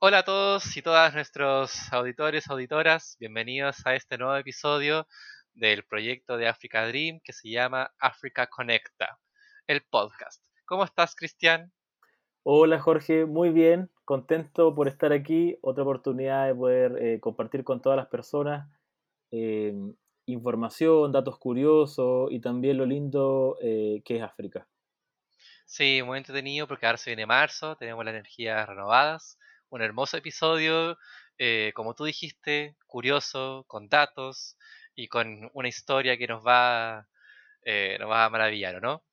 Hola a todos y todas nuestros auditores, auditoras, bienvenidos a este nuevo episodio del proyecto de Africa Dream que se llama Africa Conecta, el podcast. ¿Cómo estás, Cristian? Hola Jorge, muy bien, contento por estar aquí, otra oportunidad de poder eh, compartir con todas las personas eh, información, datos curiosos y también lo lindo eh, que es África. Sí, muy entretenido porque ahora se viene marzo, tenemos las energías renovadas, un hermoso episodio, eh, como tú dijiste, curioso, con datos y con una historia que nos va, nos va a maravillar, ¿o no?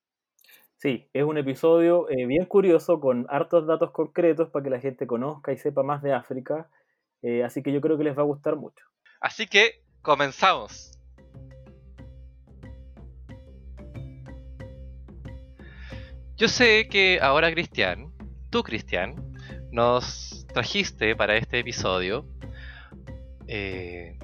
Sí, es un episodio eh, bien curioso con hartos datos concretos para que la gente conozca y sepa más de África, eh, así que yo creo que les va a gustar mucho. Así que comenzamos. Yo sé que ahora Cristian, tú Cristian, nos trajiste para este episodio eh,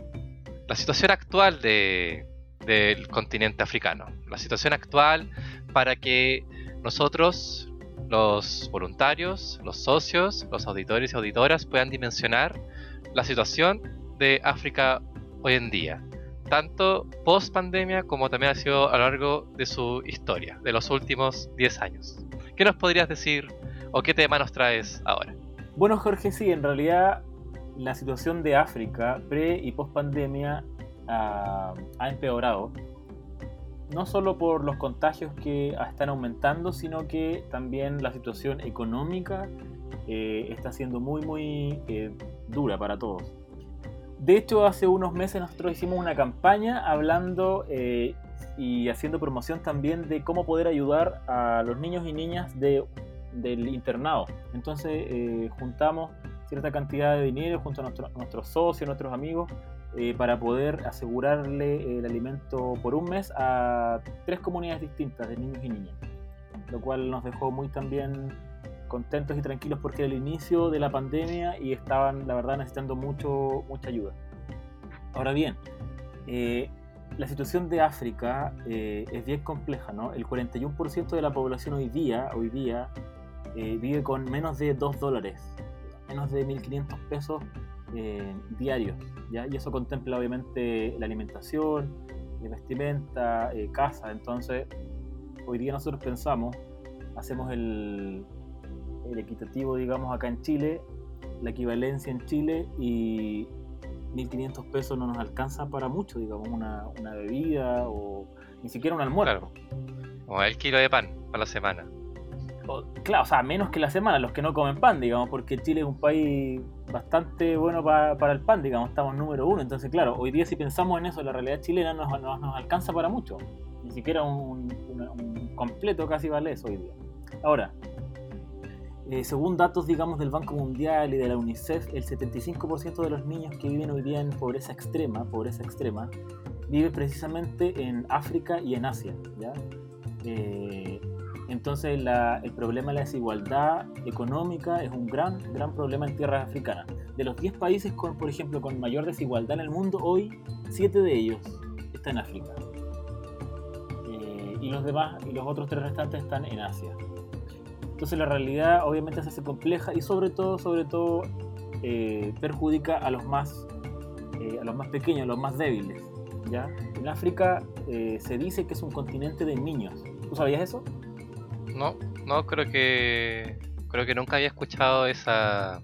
la situación actual de- del continente africano. La situación actual para que nosotros, los voluntarios, los socios, los auditores y auditoras puedan dimensionar la situación de África hoy en día. Tanto post pandemia como también ha sido a lo largo de su historia, de los últimos 10 años. ¿Qué nos podrías decir o qué tema nos traes ahora? Bueno Jorge, sí, en realidad la situación de África pre y post pandemia ha, ha empeorado, no solo por los contagios que están aumentando, sino que también la situación económica eh, está siendo muy, muy eh, dura para todos. De hecho, hace unos meses nosotros hicimos una campaña hablando eh, y haciendo promoción también de cómo poder ayudar a los niños y niñas de, del internado. Entonces eh, juntamos cierta cantidad de dinero junto a nuestro- nuestros socios, nuestros amigos, eh, para poder asegurarle el alimento por un mes a tres comunidades distintas de niños y niñas, lo cual nos dejó muy también contentos y tranquilos porque era el inicio de la pandemia y estaban, la verdad, necesitando mucho, mucha ayuda. Ahora bien, eh, la situación de África eh, es bien compleja, ¿no? El 41% de la población hoy día, hoy día eh, vive con menos de 2 dólares, menos de 1.500 pesos eh, diarios, ¿ya? Y eso contempla obviamente la alimentación, eh, vestimenta, eh, casa. Entonces, hoy día nosotros pensamos, hacemos el, el equitativo, digamos, acá en Chile, la equivalencia en Chile y 1.500 pesos no nos alcanza para mucho, digamos, una, una bebida o ni siquiera un almuerzo. Como el kilo de pan para la semana. Claro, o sea, menos que la semana, los que no comen pan, digamos, porque Chile es un país bastante bueno pa- para el pan, digamos, estamos número uno. Entonces, claro, hoy día si pensamos en eso, la realidad chilena no nos, nos alcanza para mucho. Ni siquiera un completo casi vale eso hoy día. Ahora, eh, según datos, digamos, del Banco Mundial y de la UNICEF, el 75% de los niños que viven hoy día en pobreza extrema, pobreza extrema, vive precisamente en África y en Asia, ¿ya? Eh, entonces la- el problema de la desigualdad económica es un gran, gran problema en tierras africanas. De los 10 países, con, por ejemplo, con mayor desigualdad en el mundo, hoy 7 de ellos están en África. Eh, y los demás, y los otros tres restantes están en Asia. Entonces la realidad obviamente se hace compleja y sobre todo, sobre todo, eh, perjudica a los más, eh, a los más pequeños, a los más débiles. ¿ya? En África eh, se dice que es un continente de niños. ¿Tú sabías eso? No, no creo que creo que nunca había escuchado esa,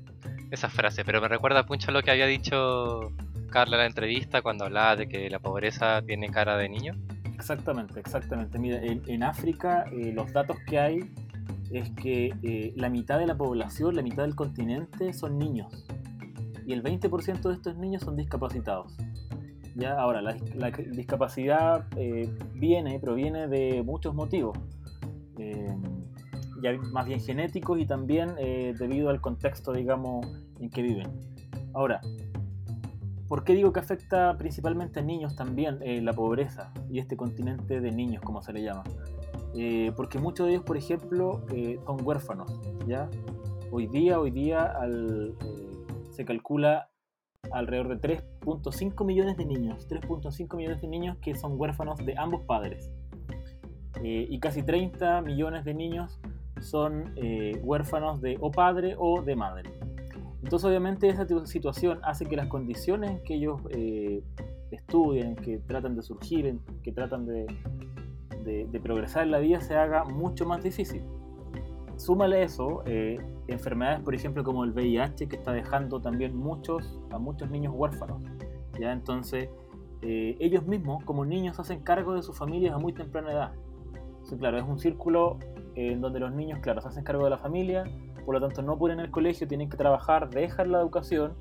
esa frase, pero me recuerda mucho a lo que había dicho Carla en la entrevista cuando hablaba de que la pobreza tiene cara de niño. Exactamente, exactamente. Mira, en, África eh, los datos que hay es que eh, la mitad de la población, la mitad del continente son niños. Y el 20% de estos niños son discapacitados. Ya, ahora, la, la discapacidad eh, viene, proviene de muchos motivos. Eh, más bien genéticos y también eh, debido al contexto, digamos, en que viven. Ahora, ¿por qué digo que afecta principalmente a niños también eh, la pobreza y este continente de niños, como se le llama? Eh, porque muchos de ellos, por ejemplo, son huérfanos, ¿ya? hoy día, hoy día se calcula alrededor de 3.5 millones de niños, 3.5 millones de niños que son huérfanos de ambos padres. Eh, y casi 30 millones de niños son eh, huérfanos de o padre o de madre. Entonces obviamente esa situación hace que las condiciones en que ellos eh, estudian, que tratan de surgir, que tratan de, de, progresar en la vida se haga mucho más difícil. Súmale eso, enfermedades por ejemplo como el VIH que está dejando también muchos, a muchos niños huérfanos. ¿ya? Entonces ellos mismos como niños hacen cargo de sus familias a muy temprana edad claro, es un círculo en donde los niños, claro, se hacen cargo de la familia, por lo tanto no pueden en el colegio, tienen que trabajar, dejan la educación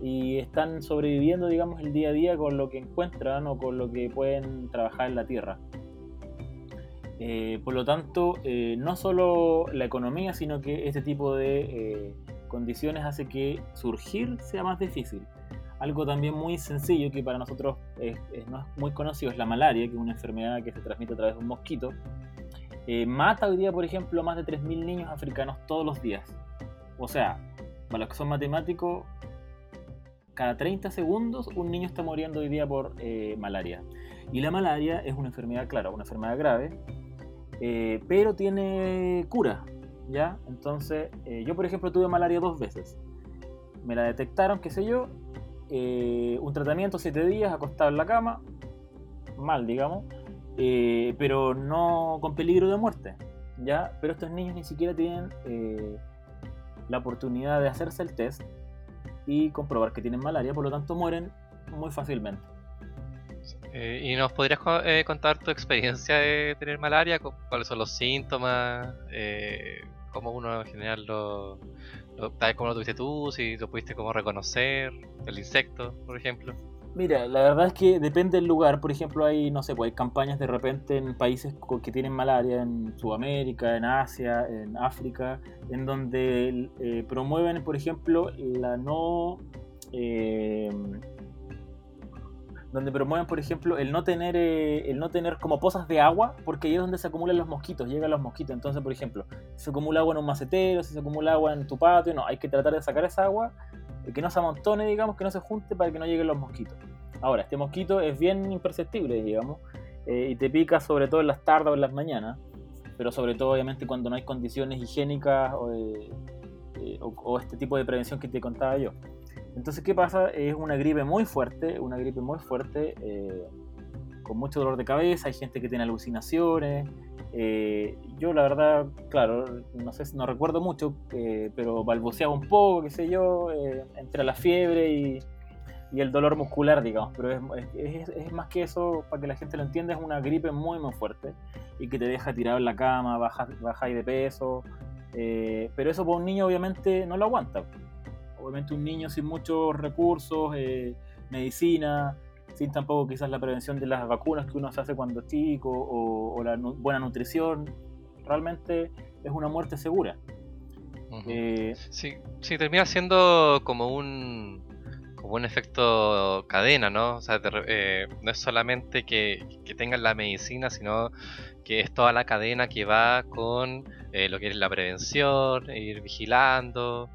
y están sobreviviendo, digamos, el día a día con lo que encuentran o con lo que pueden trabajar en la tierra. Eh, por lo tanto, eh, no solo la economía, sino que este tipo de eh, condiciones hace que surgir sea más difícil. Algo también muy sencillo que para nosotros no es muy conocido es la malaria, que es una enfermedad que se transmite a través de un mosquito. Eh, mata hoy día, por ejemplo, más de 3.000 niños africanos todos los días. O sea, para los que son matemáticos, cada 30 segundos un niño está muriendo hoy día por eh, malaria. Y la malaria es una enfermedad, claro, una enfermedad grave, eh, pero tiene cura, ¿ya? Entonces, yo por ejemplo tuve malaria dos veces. Me la detectaron, qué sé yo, eh, un tratamiento, siete días, acostado en la cama, mal, digamos, eh, pero no con peligro de muerte, ¿ya? Pero estos niños ni siquiera tienen eh, la oportunidad de hacerse el test y comprobar que tienen malaria, por lo tanto mueren muy fácilmente. ¿Y nos podrías contar tu experiencia de tener malaria? ¿Cuáles son los síntomas? ¿Cómo uno en general lo, tal como lo tuviste tú, si lo pudiste como reconocer, el insecto, por ejemplo. Mira, la verdad es que depende del lugar. Por ejemplo, hay, no sé, pues hay campañas de repente en países que tienen malaria, en Sudamérica, en Asia, en África, en donde eh, promueven, por ejemplo, la no eh, donde promueven, por ejemplo, el no tener eh, el no tener como pozas de agua, porque ahí es donde se acumulan los mosquitos, llegan los mosquitos. Entonces, por ejemplo, se acumula agua en un macetero, si se acumula agua en tu patio, no, hay que tratar de sacar esa agua, y que no se amontone, digamos, que no se junte para que no lleguen los mosquitos. Ahora, este mosquito es bien imperceptible, digamos, eh, y te pica sobre todo en las tardes o en las mañanas, pero sobre todo, obviamente, cuando no hay condiciones higiénicas o, eh, o este tipo de prevención que te contaba yo. Entonces, ¿qué pasa? Es una gripe muy fuerte, una gripe muy fuerte, eh, con mucho dolor de cabeza, hay gente que tiene alucinaciones. Eh, yo la verdad, claro, no sé, no recuerdo mucho, eh, pero balbuceaba un poco, qué sé yo, entre la fiebre y, el dolor muscular, digamos, pero es, más que eso, para que la gente lo entienda, es una gripe muy, muy fuerte y que te deja tirado en la cama, baja, baja de peso, pero eso para un niño obviamente no lo aguanta obviamente un niño sin muchos recursos, eh, medicina, sin tampoco quizás la prevención de las vacunas que uno se hace cuando es chico o, la buena nutrición, realmente es una muerte segura. Eh, sí, sí, termina siendo como un, como un efecto cadena, ¿no? O sea, eh, no es solamente que, que, tengan la medicina, sino que es toda la cadena que va con lo que es la prevención, ir vigilando,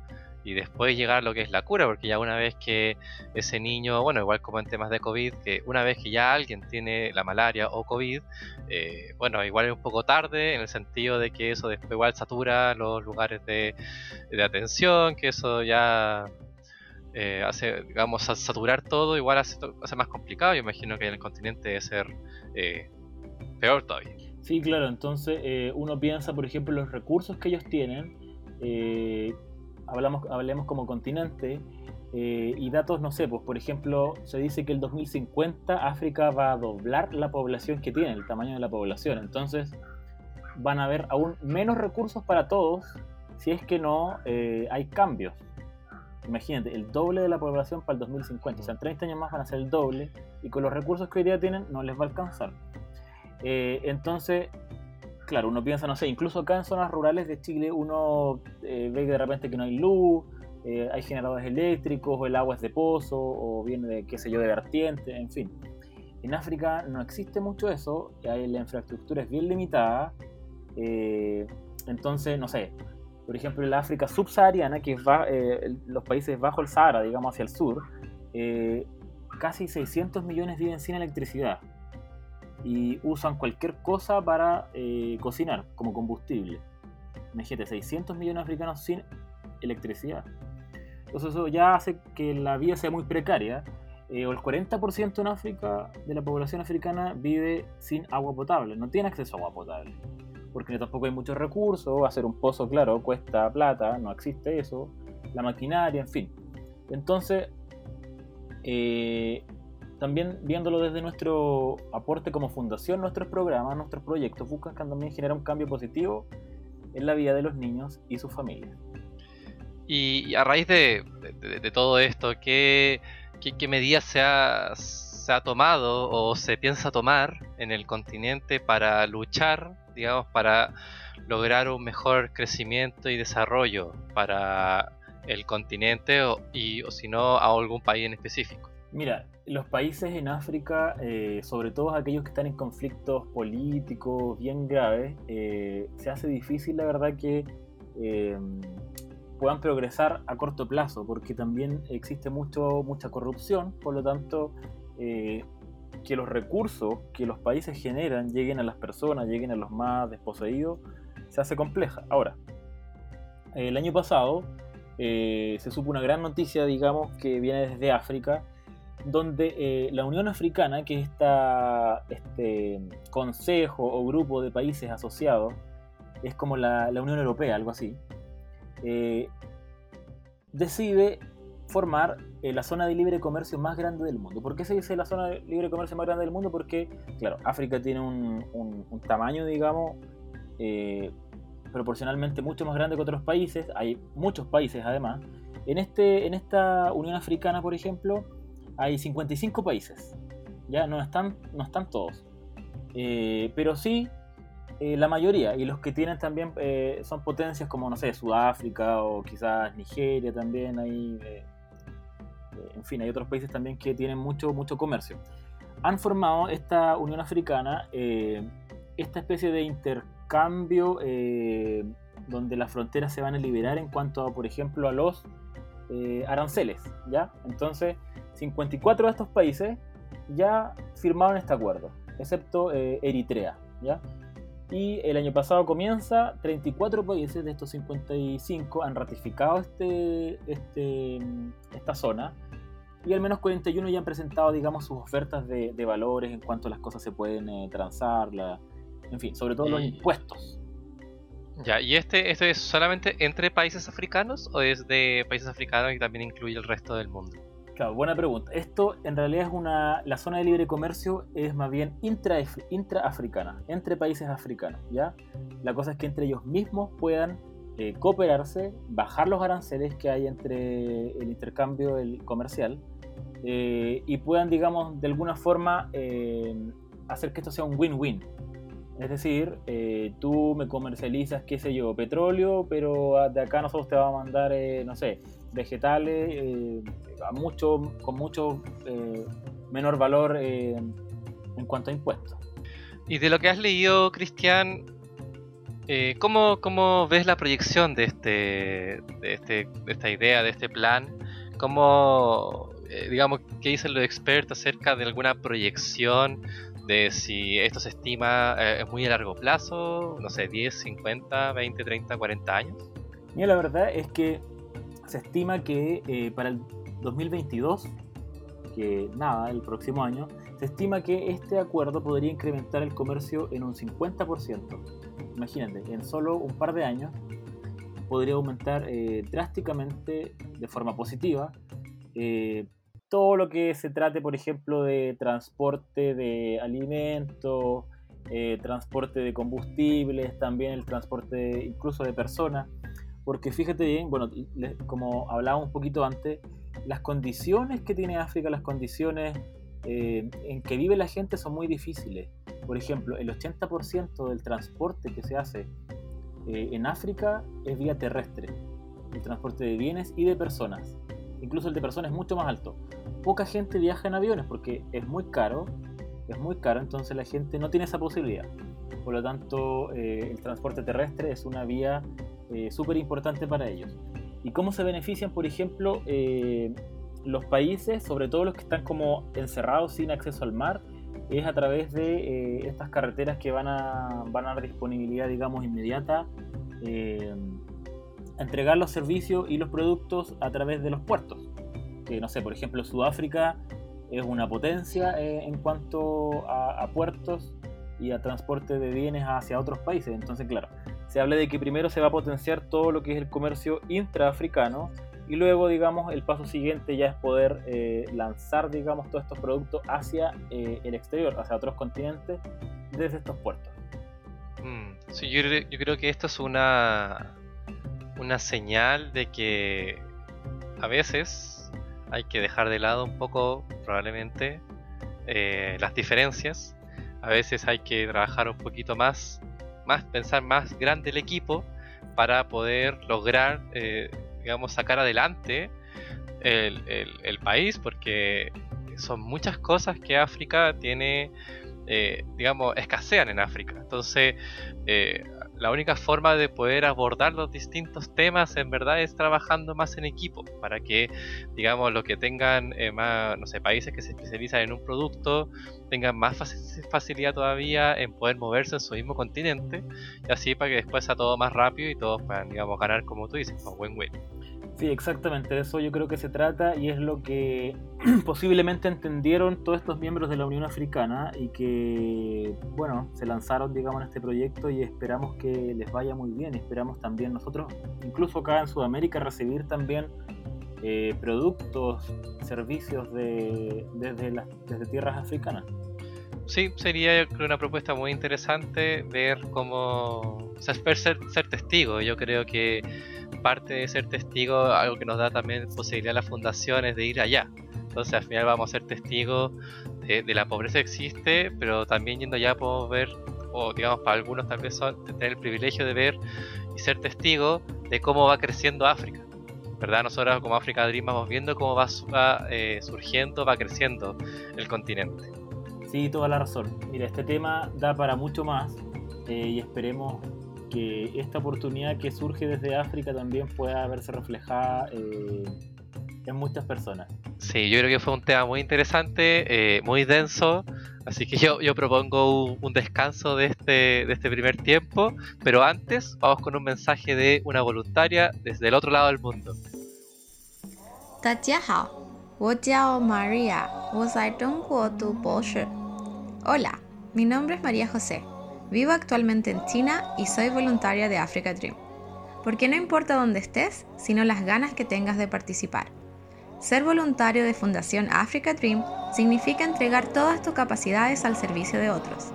y después llegar lo que es la cura, porque ya una vez que ese niño, bueno, igual como en temas de COVID, que una vez que ya alguien tiene la malaria o COVID, eh, bueno, igual es un poco tarde en el sentido de que eso después igual satura los lugares de, atención, que eso ya eh, hace, digamos, saturar todo, igual hace, hace, más complicado. Yo imagino que en el continente debe ser eh, peor todavía. Sí, claro, entonces uno piensa, por ejemplo, los recursos que ellos tienen hablamos, hablemos como continente, eh, y datos, no sé, pues por ejemplo, se dice que el 2050 África va a doblar la población que tiene, el tamaño de la población. Entonces, van a haber aún menos recursos para todos si es que no eh, hay cambios. Imagínate, el doble de la población para el 2050. O sea, en 30 años más van a ser el doble y con los recursos que hoy día tienen no les va a alcanzar. Eh, entonces, claro, uno piensa, no sé, incluso acá en zonas rurales de Chile uno eh, ve de repente que no hay luz, eh, hay generadores eléctricos, o el agua es de pozo, o viene de, qué sé yo, de vertiente, en fin. En África no existe mucho eso, la infraestructura es bien limitada, eh, entonces, no sé, Por ejemplo, en la África subsahariana, que es eh, los países bajo el Sahara, digamos hacia el sur, eh, casi 600 millones viven sin electricidad y usan cualquier cosa para eh, cocinar como combustible. Imagínate, 600 millones de africanos sin electricidad. Entonces eso ya hace que la vida sea muy precaria. Eh, el 40% en África de la población africana vive sin agua potable, no tiene acceso a agua potable. Porque tampoco hay muchos recursos, hacer un pozo, claro, cuesta plata, no existe eso, la maquinaria, en fin. Entonces, eh, también viéndolo desde nuestro aporte como fundación, nuestros programas, nuestros proyectos buscan también generar un cambio positivo en la vida de los niños y sus familias. Y a raíz de, todo esto, ¿qué, qué, medidas se ha, tomado o se piensa tomar en el continente para luchar, digamos, para lograr un mejor crecimiento y desarrollo para el continente o, o si no a algún país en específico? Mira, los países en África, eh, sobre todo aquellos que están en conflictos políticos bien graves, eh, se hace difícil, la verdad, que eh, puedan progresar a corto plazo, porque también existe mucho, mucha corrupción, por lo tanto, que los recursos que los países generan lleguen a las personas, lleguen a los más desposeídos, se hace compleja. Ahora, el año pasado se supo una gran noticia, digamos, que viene desde África, donde eh, la Unión Africana, que es este consejo o grupo de países asociados, es como la, Unión Europea, algo así, eh, decide formar eh, la zona de libre comercio más grande del mundo. ¿Por qué se dice la zona de libre comercio más grande del mundo? Porque, claro, África tiene un, un tamaño, digamos, proporcionalmente mucho más grande que otros países. Hay muchos países, además. En, este, en esta Unión Africana, por ejemplo, hay 55 países. Ya no están, no están todos. Eh, pero sí eh, la mayoría. Y los que tienen también eh, son potencias como, no sé, Sudáfrica o quizás Nigeria también. Hay, en fin, hay otros países también que tienen mucho, mucho comercio. Han formado esta Unión Africana, esta especie de intercambio donde las fronteras se van a liberar en cuanto a, por ejemplo, a los aranceles. ¿ya? Entonces 54 de estos países ya firmaron este acuerdo, excepto eh, Eritrea. ¿ya? Y el año pasado comienza, 34 países de estos 55 han ratificado este, este, esta zona y al menos 41 ya han presentado, digamos, sus ofertas de, valores en cuanto a las cosas se pueden eh, transar, en fin, sobre todo los impuestos. Ya, ¿y este, este es solamente entre países africanos o es de países africanos y también incluye el resto del mundo? Claro, buena pregunta. Esto en realidad es una. La zona de libre comercio es más bien intra, intraafricana, entre países africanos, ¿ya? La cosa es que entre ellos mismos puedan eh, cooperarse, bajar los aranceles que hay entre el intercambio el comercial eh, y puedan, digamos, de alguna forma eh, hacer que esto sea un win-win. Es decir, tú me comercializas, qué sé yo, petróleo, pero de acá nosotros te vamos a mandar, no sé, vegetales eh, a mucho, con mucho eh, menor valor eh, en cuanto a impuestos. Y de lo que has leído, Cristian, ¿cómo, ¿cómo, ves la proyección de, este, de, este, de esta idea, de este plan? ¿Cómo, digamos, qué dicen los expertos acerca de alguna proyección de si esto se estima es muy a largo plazo, no sé, 10, 50, 20, 30, 40 años? Mira, la verdad es que se estima que eh, para el 2022, que nada, el próximo año, se estima que este acuerdo podría incrementar el comercio en un 50%. Imagínate, en solo un par de años podría aumentar eh, drásticamente de forma positiva eh, todo lo que se trate, por ejemplo, de transporte de alimentos, transporte de combustibles, también el transporte incluso de personas. Porque fíjate bien, bueno, como hablábamos un poquito antes, las condiciones que tiene África, las condiciones eh, en que vive la gente son muy difíciles. Por ejemplo, el 80% del transporte que se hace eh, en África es vía terrestre. El transporte de bienes y de personas. Incluso el de personas es mucho más alto. Poca gente viaja en aviones porque es muy caro. Es muy caro, entonces la gente no tiene esa posibilidad. Por lo tanto, eh, el transporte terrestre es una vía eh, súper importante para ellos. ¿Y cómo se benefician, por ejemplo, eh, los países, sobre todo los que están como encerrados sin acceso al mar? Es a través de eh, estas carreteras que van a, van a dar disponibilidad, digamos, inmediata entregar los servicios y los productos a través de los puertos. No sé, por ejemplo, Sudáfrica es una potencia en cuanto a, a puertos y a transporte de bienes hacia otros países. Entonces, claro, se habla de que primero se va a potenciar todo lo que es el comercio intraafricano y luego, digamos, el paso siguiente ya es poder eh, lanzar, digamos, todos estos productos hacia eh, el exterior, hacia otros continentes, desde estos puertos. Mm, sí, yo, yo, creo que esto es una, una señal de que a veces hay que dejar de lado un poco, probablemente, eh, las diferencias. A veces hay que trabajar un poquito más más pensar más grande el equipo para poder lograr, eh, digamos, sacar adelante el, el, país, porque son muchas cosas que África tiene, eh, digamos, escasean en África. Entonces, eh, la única forma de poder abordar los distintos temas en verdad es trabajando más en equipo para que digamos los que tengan eh, más no sé países que se especializan en un producto tengan más facilidad todavía en poder moverse en su mismo continente y así para que después sea todo más rápido y todos puedan digamos ganar como tú dices un win-win Sí, exactamente, de eso yo creo que se trata y es lo que posiblemente entendieron todos estos miembros de la Unión Africana y que, bueno, se lanzaron, digamos, en este proyecto y esperamos que les vaya muy bien. Esperamos también nosotros, incluso acá en Sudamérica, recibir también eh, productos, servicios de, desde, desde tierras africanas. Sí, sería una propuesta muy interesante ver cómo, o sea, ser, ser testigo. Yo creo que parte de ser testigo, algo que nos da también posibilidad a las fundaciones de ir allá. Entonces al final vamos a ser testigos de, la pobreza que existe, pero también yendo allá podemos ver, o digamos para algunos tal vez son, tener el privilegio de ver y ser testigos de cómo va creciendo África. ¿Verdad? Nosotros como África Dream vamos viendo cómo va, eh, surgiendo, va creciendo el continente. Sí, toda la razón. Mira, este tema da para mucho más eh, y esperemos que esta oportunidad que surge desde África también pueda verse reflejada eh, en muchas personas. Sí, yo creo que fue un tema muy interesante, eh, muy denso, así que yo, yo propongo un, descanso de este, de este primer tiempo, pero antes vamos con un mensaje de una voluntaria desde el otro lado del mundo. Hola, mi nombre es María José. Vivo actualmente en China y soy voluntaria de Africa Dream. Porque no importa dónde estés, sino las ganas que tengas de participar. Ser voluntario de Fundación Africa Dream significa entregar todas tus capacidades al servicio de otros.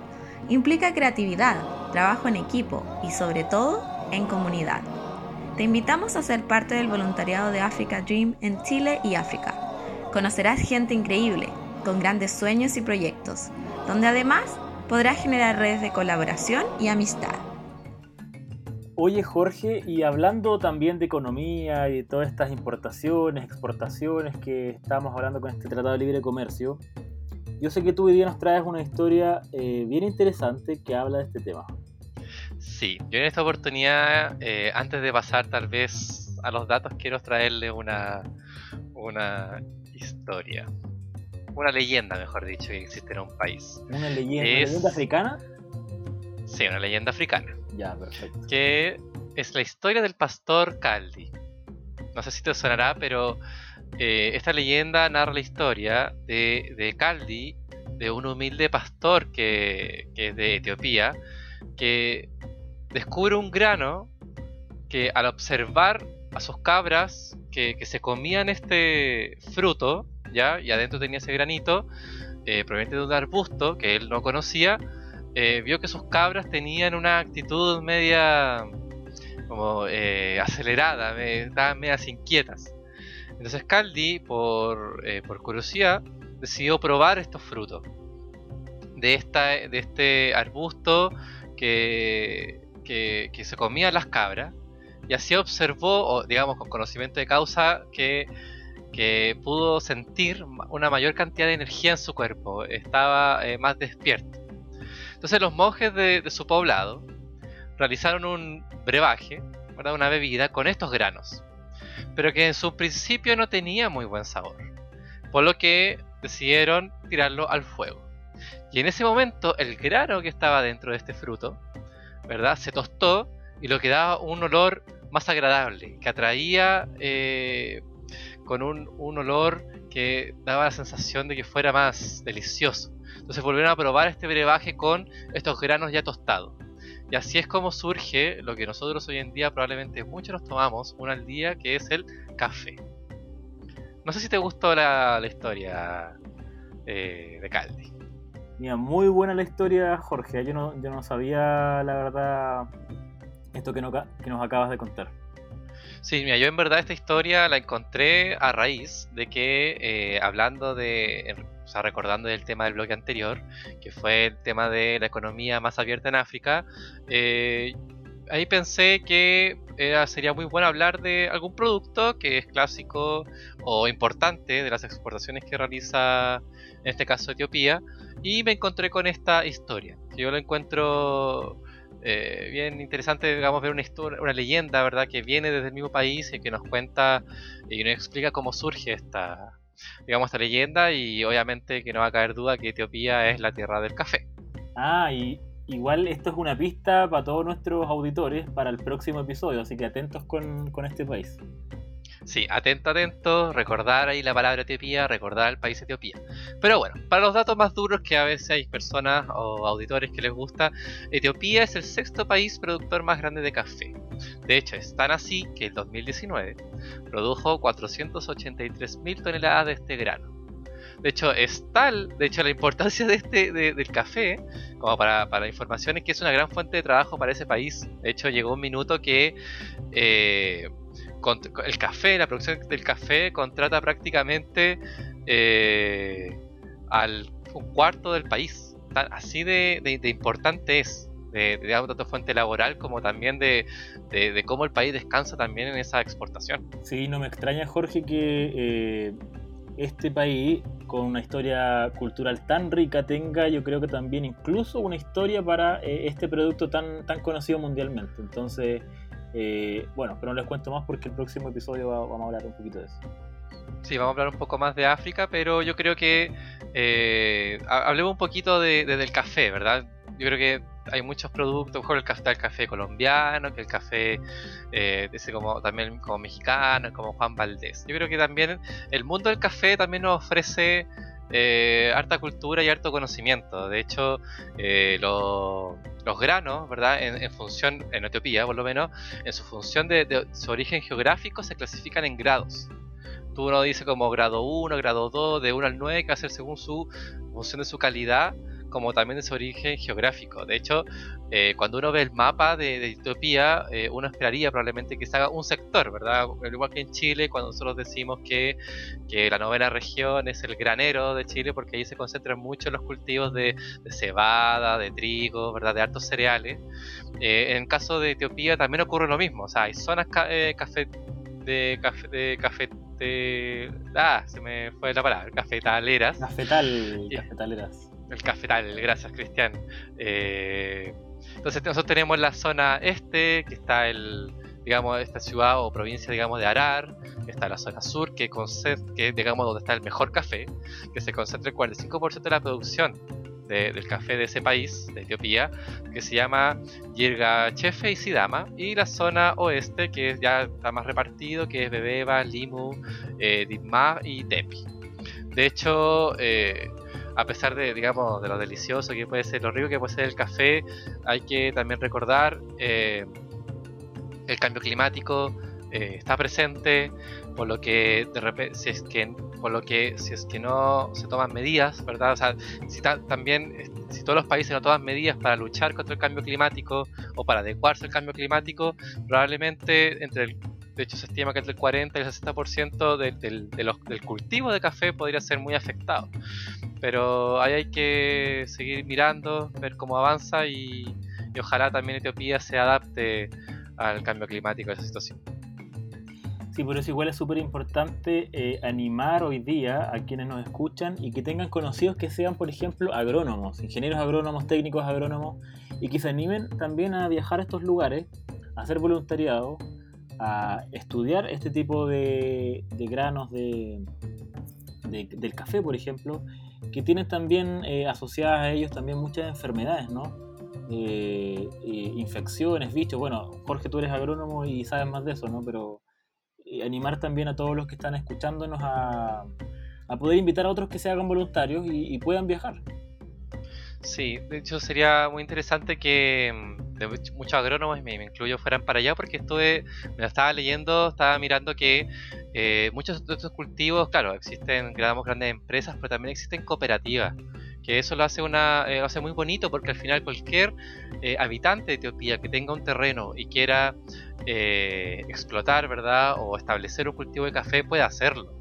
Implica creatividad, trabajo en equipo y sobre todo en comunidad. Te invitamos a ser parte del voluntariado de Africa Dream en Chile y África. Conocerás gente increíble, con grandes sueños y proyectos, donde además podrá generar redes de colaboración y amistad. Oye Jorge, y hablando también de economía y de todas estas importaciones, exportaciones que estamos hablando con este Tratado de Libre Comercio, yo sé que tú hoy día nos traes una historia eh, bien interesante que habla de este tema. Sí, yo en esta oportunidad, eh, antes de pasar tal vez a los datos, quiero traerle una, una historia una leyenda, mejor dicho, que existe en un país. ¿Una leyenda, africana? Sí, una leyenda africana. Ya, perfecto. Que es la historia del pastor Caldi. No sé si te sonará, pero eh, esta leyenda narra la historia de, de Caldi, de un humilde pastor que, que es de Etiopía, que descubre un grano que al observar a sus cabras que, se comían este fruto, ¿ya? Y adentro tenía ese granito, eh, proveniente de un arbusto que él no conocía, eh, vio que sus cabras tenían una actitud media como eh, acelerada, estaban medias inquietas. Entonces Caldi, por, por curiosidad, decidió probar estos frutos de, esta, de este arbusto que, que, que se comían las cabras y así observó, o digamos con conocimiento de causa, que que pudo sentir una mayor cantidad de energía en su cuerpo, estaba eh, más despierto. Entonces los monjes de, su poblado realizaron un brebaje ¿verdad? una bebida con estos granos, pero que en su principio no tenía muy buen sabor, por lo que decidieron tirarlo al fuego. Y en ese momento el grano que estaba dentro de este fruto, ¿verdad? Se tostó y lo que daba un olor más agradable, que atraía eh, con un, un, olor que daba la sensación de que fuera más delicioso. Entonces volvieron a probar este brebaje con estos granos ya tostados. Y así es como surge lo que nosotros hoy en día probablemente muchos nos tomamos una al día, que es el café. No sé si te gustó la, historia eh, de Caldi. Mira, muy buena la historia, Jorge. Yo no, yo no sabía, la verdad, esto que, no, que nos acabas de contar. Sí, mira, yo en verdad esta historia la encontré a raíz de que, eh, hablando de, o sea, recordando del tema del bloque anterior, que fue el tema de la economía más abierta en África, eh, ahí pensé que sería muy bueno hablar de algún producto que es clásico o importante de las exportaciones que realiza, en este caso, Etiopía, y me encontré con esta historia, yo lo encuentro eh, bien interesante, digamos, ver una historia, una leyenda, ¿verdad? Que viene desde el mismo país y que nos cuenta y nos explica cómo surge esta, digamos, esta leyenda y obviamente que no va a caer duda que Etiopía es la tierra del café. Ah, y igual esto es una pista para todos nuestros auditores para el próximo episodio, así que atentos con, con este país. Sí, atento, atento, recordar ahí la palabra Etiopía, recordar el país Etiopía. Pero bueno, para los datos más duros que a veces hay personas o auditores que les gusta, Etiopía es el sexto país productor más grande de café. De hecho, es tan así que en 2019 produjo 483.000 toneladas de este grano. De hecho, es tal, de hecho, la importancia de este, de, del café, como para, para información, es que es una gran fuente de trabajo para ese país. De hecho, llegó un minuto que eh, el café, la producción del café contrata prácticamente eh, al un cuarto del país. Así de, importante es, de, de, tanto fuente laboral como también de, de, cómo el país descansa también en esa exportación. Sí, no me extraña Jorge que eh, este país con una historia cultural tan rica tenga yo creo que también incluso una historia para eh, este producto tan, tan conocido mundialmente. Entonces eh, bueno, pero no les cuento más porque el próximo episodio va, vamos a hablar un poquito de eso. Sí, vamos a hablar un poco más de África, pero yo creo que eh, hablemos un poquito de, de, del café, ¿verdad? Yo creo que hay muchos productos, mejor el café, el café colombiano, que el café eh, ese como también como mexicano, como Juan Valdés. Yo creo que también el mundo del café también nos ofrece eh, harta cultura y harto conocimiento. De hecho, eh, lo, los granos, ¿verdad? En, en, función, en Etiopía por lo menos, en su función de, su origen geográfico se clasifican en grados. Tú uno dice como grado 1, grado 2, de 1 al 9, que ser según su función de su calidad como también de su origen geográfico. De hecho, eh, cuando uno ve el mapa de, de Etiopía, eh, uno esperaría probablemente que se haga un sector, ¿verdad? Igual que en Chile, cuando nosotros decimos que, que, la novena región es el granero de Chile, porque ahí se concentran mucho los cultivos de, de cebada, de trigo, ¿verdad? De hartos cereales. Eh, en el caso de Etiopía también ocurre lo mismo, o sea, hay zonas ca eh, café de café de café de, ah se me fue la palabra cafetaleras cafetal cafetaleras el cafetal, gracias Cristian. Eh, entonces nosotros tenemos la zona este, que está el, digamos, esta ciudad o provincia, digamos, de Arar, que está la zona sur, que, que digamos, donde está el mejor café, que se concentra el 45% de la producción de, del café de ese país, de Etiopía, que se llama Yirga Chefe y Sidama, y la zona oeste, que ya está más repartido, que es Bebeba, Limu, eh, y Tepi. De hecho, eh, a pesar de, digamos, de lo delicioso que puede ser, lo rico que puede ser el café, hay que también recordar eh, el cambio climático eh, está presente, por lo que de si es que, por lo que si es que no se toman medidas, ¿verdad? O sea, si ta también, si todos los países no toman medidas para luchar contra el cambio climático o para adecuarse al cambio climático, probablemente entre el de hecho, se estima que entre el 40 y el 60% de, de, de los, del cultivo de café podría ser muy afectado. Pero ahí hay que seguir mirando, ver cómo avanza y, y ojalá también Etiopía se adapte al cambio climático de esa situación. Sí, por eso igual es súper importante eh, animar hoy día a quienes nos escuchan y que tengan conocidos que sean, por ejemplo, agrónomos, ingenieros agrónomos, técnicos agrónomos, y que se animen también a viajar a estos lugares hacer voluntariado, a estudiar este tipo de, granos de, del café, por ejemplo, que tienen también eh, asociadas a ellos también muchas enfermedades, ¿no? Eh, eh, infecciones, bichos. Bueno, Jorge, tú eres agrónomo y sabes más de eso, ¿no? Pero animar también a todos los que están escuchándonos a, a poder invitar a otros que se hagan voluntarios y, puedan viajar. Sí, de hecho sería muy interesante que muchos agrónomos, me, me incluyo, fueran para allá porque estuve, me estaba leyendo, estaba mirando que eh, muchos de estos cultivos, claro, existen grandes empresas, pero también existen cooperativas que eso lo hace una eh, hace muy bonito porque al final cualquier eh, habitante de Etiopía que tenga un terreno y quiera explotar verdad o establecer un cultivo de café puede hacerlo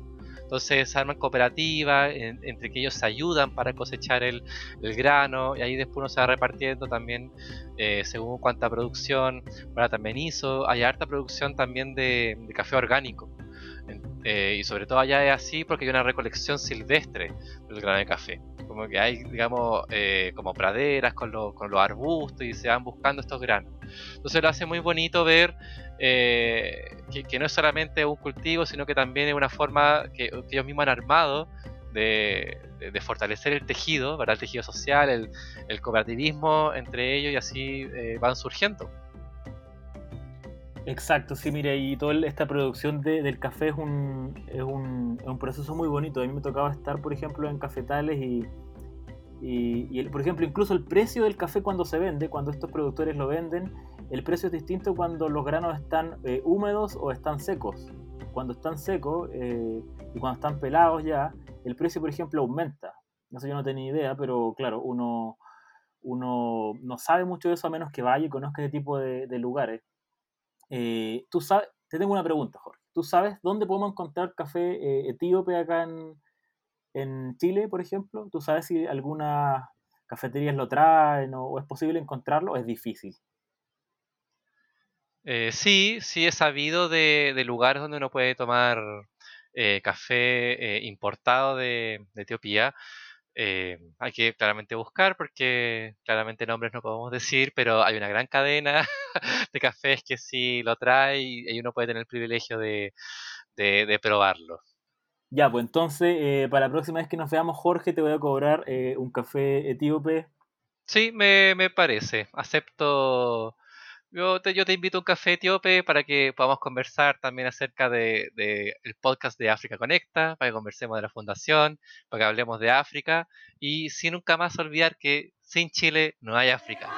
entonces se arman cooperativas entre que ellos se ayudan para cosechar el, grano y ahí después uno se va repartiendo también eh, según cuánta producción. Bueno, también hizo, hay harta producción también de, café orgánico. Eh, y sobre todo allá es así porque hay una recolección silvestre del grano de café. Como que hay, digamos, eh, como praderas con, con los arbustos y se van buscando estos granos. Entonces lo hace muy bonito ver eh, que, no es solamente un cultivo, sino que también es una forma que, ellos mismos han armado de, fortalecer el tejido, ¿verdad? el tejido social, el, cooperativismo entre ellos y así eh, van surgiendo. Exacto, sí, mire, y toda esta producción del café es un, es, un, es un proceso muy bonito. A mí me tocaba estar, por ejemplo, en cafetales y, y, por ejemplo, incluso el precio del café cuando se vende, cuando estos productores lo venden, el precio es distinto cuando los granos están eh, húmedos o están secos. Cuando están secos eh, y cuando están pelados ya, el precio, por ejemplo, aumenta. Sé, yo no tenía idea, pero claro, uno, uno no sabe mucho de eso a menos que vaya y conozca ese tipo de, lugares. Eh, tú sabes, te tengo una pregunta, Jorge. ¿Tú sabes dónde podemos encontrar café etíope acá en, en Chile, por ejemplo? ¿Tú sabes si algunas cafeterías lo traen o, es posible encontrarlo? es difícil? Eh, sí, sí he sabido de, lugares donde uno puede tomar eh, café eh, importado de, Etiopía. hay que claramente buscar porque claramente nombres no podemos decir, pero hay una gran cadena de cafés que sí lo trae y, uno puede tener el privilegio de, de probarlo. Ya, pues entonces, eh, para la próxima vez que nos veamos, Jorge, te voy a cobrar eh, un café etíope. Sí, me, parece. Acepto. Yo te, yo te invito a un café etíope para que podamos conversar también acerca del de, el podcast de África Conecta, para que conversemos de la fundación, para que hablemos de África y sin nunca más olvidar que sin Chile no hay África.